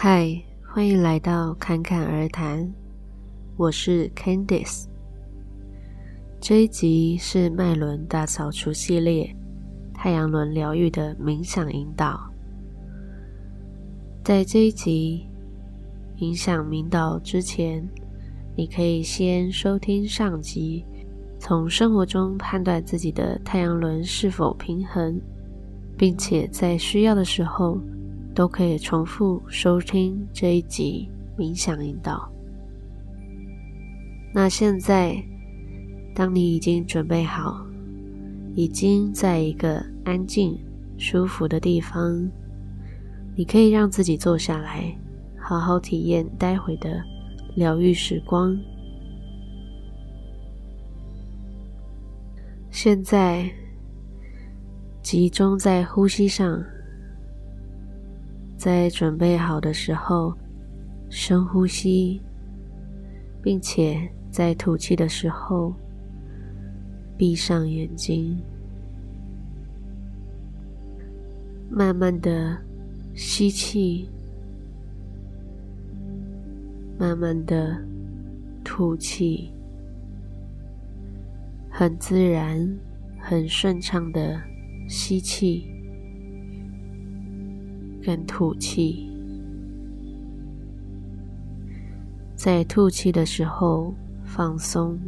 嗨，欢迎来到侃侃而谈，我是 Candice。这一集是脉轮大扫除系列太阳轮疗愈的冥想引导。在这一集冥想引导之前，你可以先收听上集，从生活中判断自己的太阳轮是否平衡，并且在需要的时候，都可以重复收听这一集冥想引导。那现在，当你已经准备好，已经在一个安静、舒服的地方，你可以让自己坐下来，好好体验待会的疗愈时光。现在，集中在呼吸上。在准备好的时候，深呼吸，并且在吐气的时候，闭上眼睛，慢慢的吸气，慢慢的吐气，很自然、很顺畅的吸气。跟吐气，在吐气的时候放松，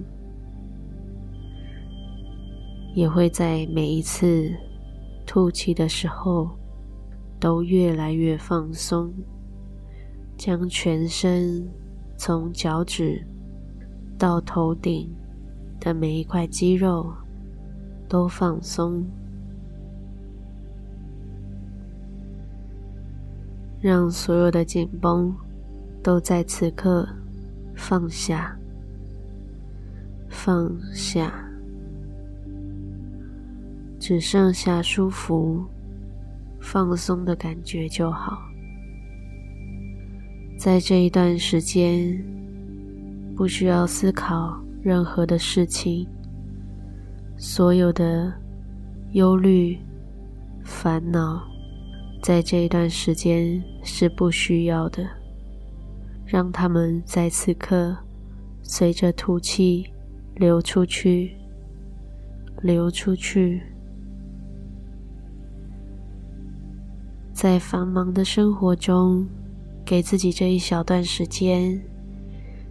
也会在每一次吐气的时候都越来越放松，将全身从脚趾到头顶的每一块肌肉都放松。让所有的紧绷都在此刻放下，放下，只剩下舒服、放松的感觉就好。在这一段时间，不需要思考任何的事情，所有的忧虑、烦恼。在这一段时间是不需要的，让他们在此刻随着吐气流出去，流出去。在繁忙的生活中，给自己这一小段时间，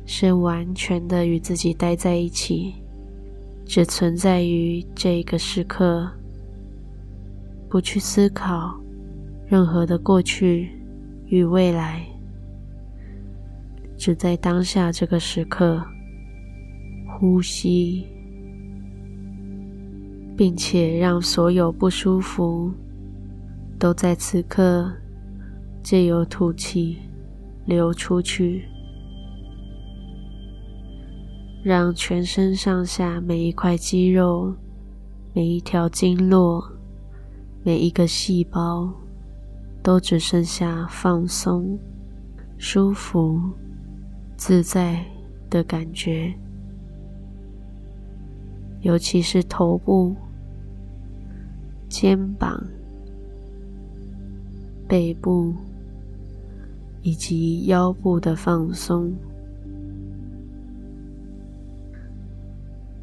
是完全的与自己待在一起，只存在于这个时刻，不去思考。任何的过去与未来，只在当下这个时刻呼吸，并且让所有不舒服都在此刻借由吐气流出去，让全身上下每一块肌肉、每一条经络、每一个细胞。都只剩下放松、舒服、自在的感觉，尤其是头部、肩膀、背部以及腰部的放松。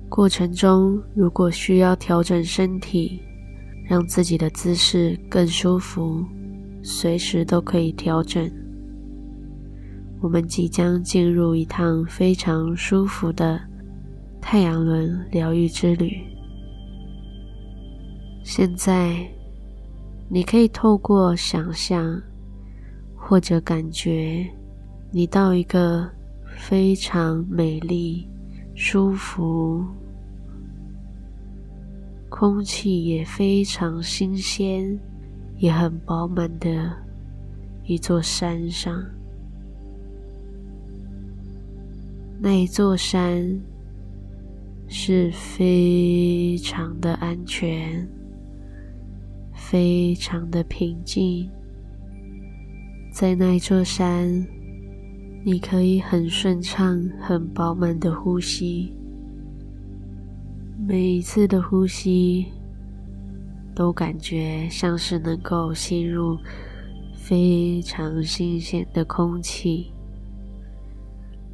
过程中，如果需要调整身体，让自己的姿势更舒服。随时都可以调整。我们即将进入一趟非常舒服的太阳轮疗愈之旅。现在，你可以透过想象或者感觉，你到一个非常美丽、舒服、空气也非常新鲜。也很饱满的一座山上，那一座山是非常的安全，非常的平静。在那一座山，你可以很顺畅、很饱满的呼吸，每一次的呼吸。都感觉像是能够吸入非常新鲜的空气。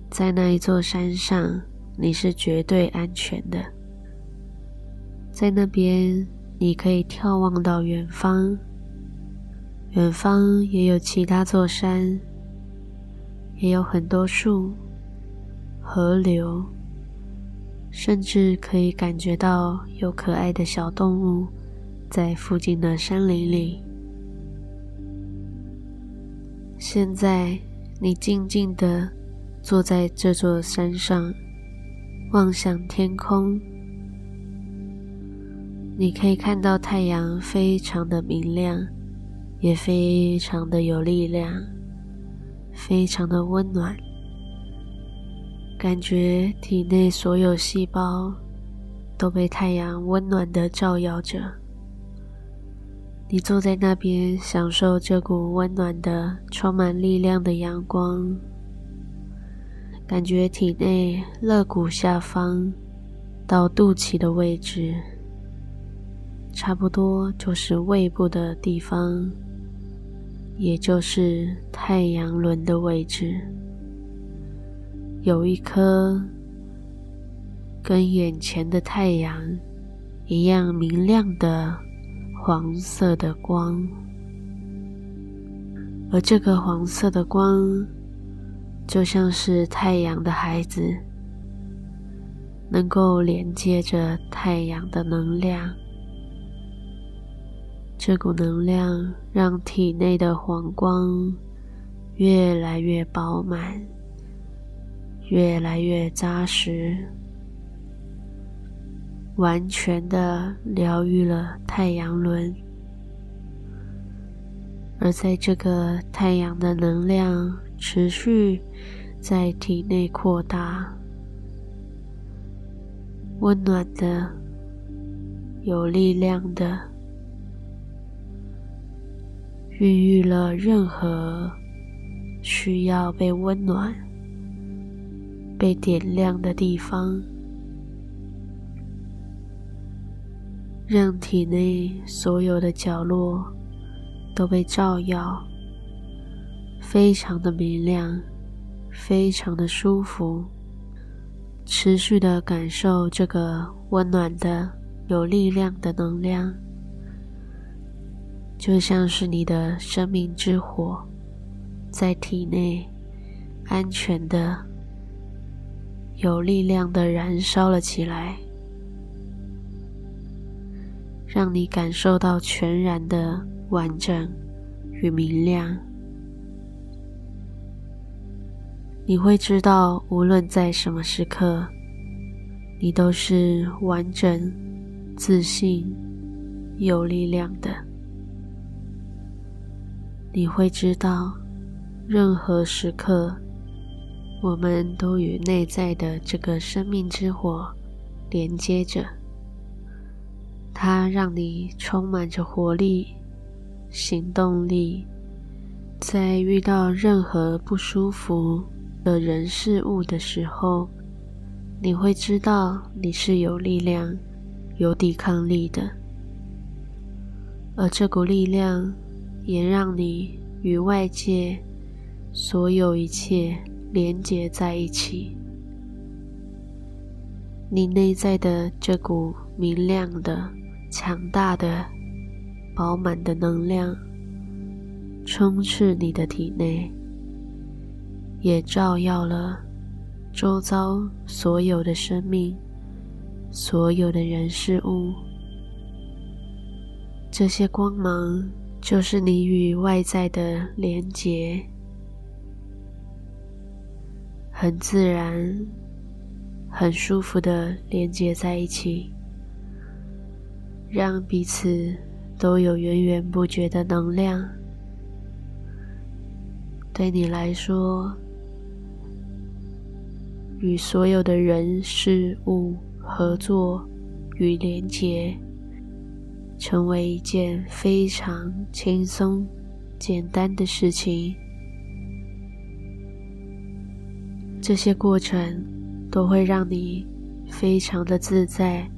在那一座山上，你是绝对安全的。在那边，你可以眺望到远方，远方也有其他座山，也有很多树、河流，甚至可以感觉到有可爱的小动物在附近的山林里。现在，你静静地坐在这座山上，望向天空。你可以看到太阳非常的明亮，也非常的有力量，非常的温暖，感觉体内所有细胞都被太阳温暖的照耀着。你坐在那边，享受这股温暖的、充满力量的阳光，感觉体内肋骨下方到肚脐的位置。差不多就是胃部的地方，也就是太阳轮的位置，有一颗跟眼前的太阳一样明亮的黄色的光，而这个黄色的光就像是太阳的孩子，能够连接着太阳的能量。这股能量让体内的黄光越来越饱满，越来越扎实，完全的疗愈了太阳轮。而在这个太阳的能量持续在体内扩大，温暖的、有力量的。孕育了任何需要被温暖、被点亮的地方，让体内所有的角落都被照耀，非常的明亮，非常的舒服。持续的感受这个温暖的、有力量的能量。就像是你的生命之火，在体内安全的、有力量的燃烧了起来，让你感受到全然的完整与明亮。你会知道，无论在什么时刻，你都是完整、自信、有力量的。你会知道，任何时刻，我们都与内在的这个生命之火连接着。它让你充满着活力、行动力，在遇到任何不舒服的人事物的时候，你会知道你是有力量、有抵抗力的，而这股力量。也让你与外界所有一切连结在一起。你内在的这股明亮的、强大的、饱满的能量，充斥你的体内，也照耀了周遭所有的生命、所有的人事物。这些光芒。就是你与外在的连结，很自然、很舒服的连接在一起，让彼此都有源源不绝的能量。对你来说，与所有的人事物合作与连结。成为一件非常轻松、简单的事情。这些过程都会让你非常的自在、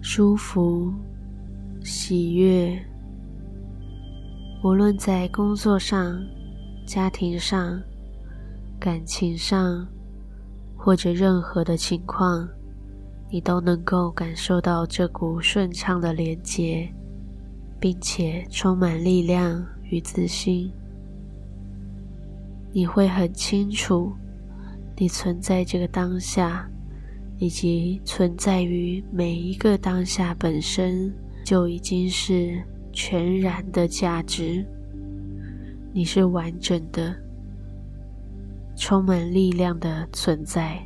舒服、喜悦，无论在工作上、家庭上、感情上，或者任何的情况，你都能够感受到这股顺畅的连结，并且充满力量与自信。你会很清楚，你存在这个当下，以及存在于每一个当下本身，就已经是全然的价值。你是完整的、充满力量的存在，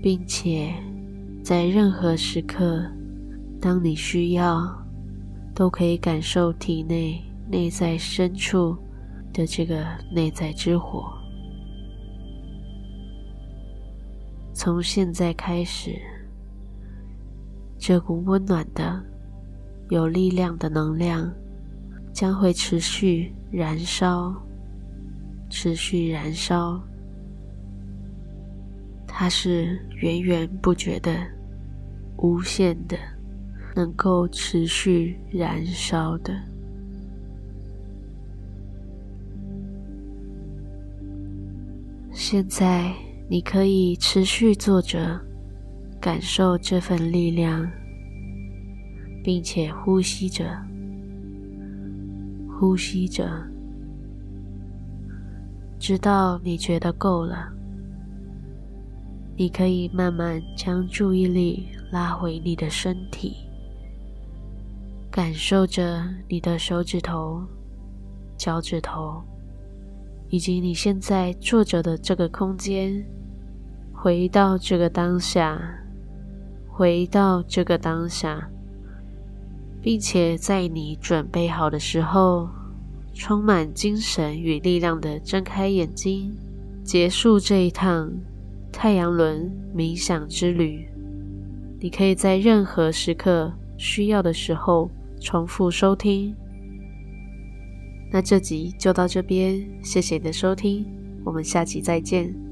并且在任何时刻，当你需要，都可以感受体内。内在深处的这个内在之火，从现在开始，这股温暖的、有力量的能量将会持续燃烧，持续燃烧。它是源源不绝的、无限的，能够持续燃烧的。现在，你可以持续坐着，感受这份力量，并且呼吸着，呼吸着，直到你觉得够了。你可以慢慢将注意力拉回你的身体，感受着你的手指头、脚趾头。以及你现在坐着的这个空间，回到这个当下，回到这个当下，并且在你准备好的时候，充满精神与力量的睁开眼睛，结束这一趟太阳轮冥想之旅。你可以在任何时刻需要的时候重复收听。那这集就到这边，谢谢你的收听，我们下集再见。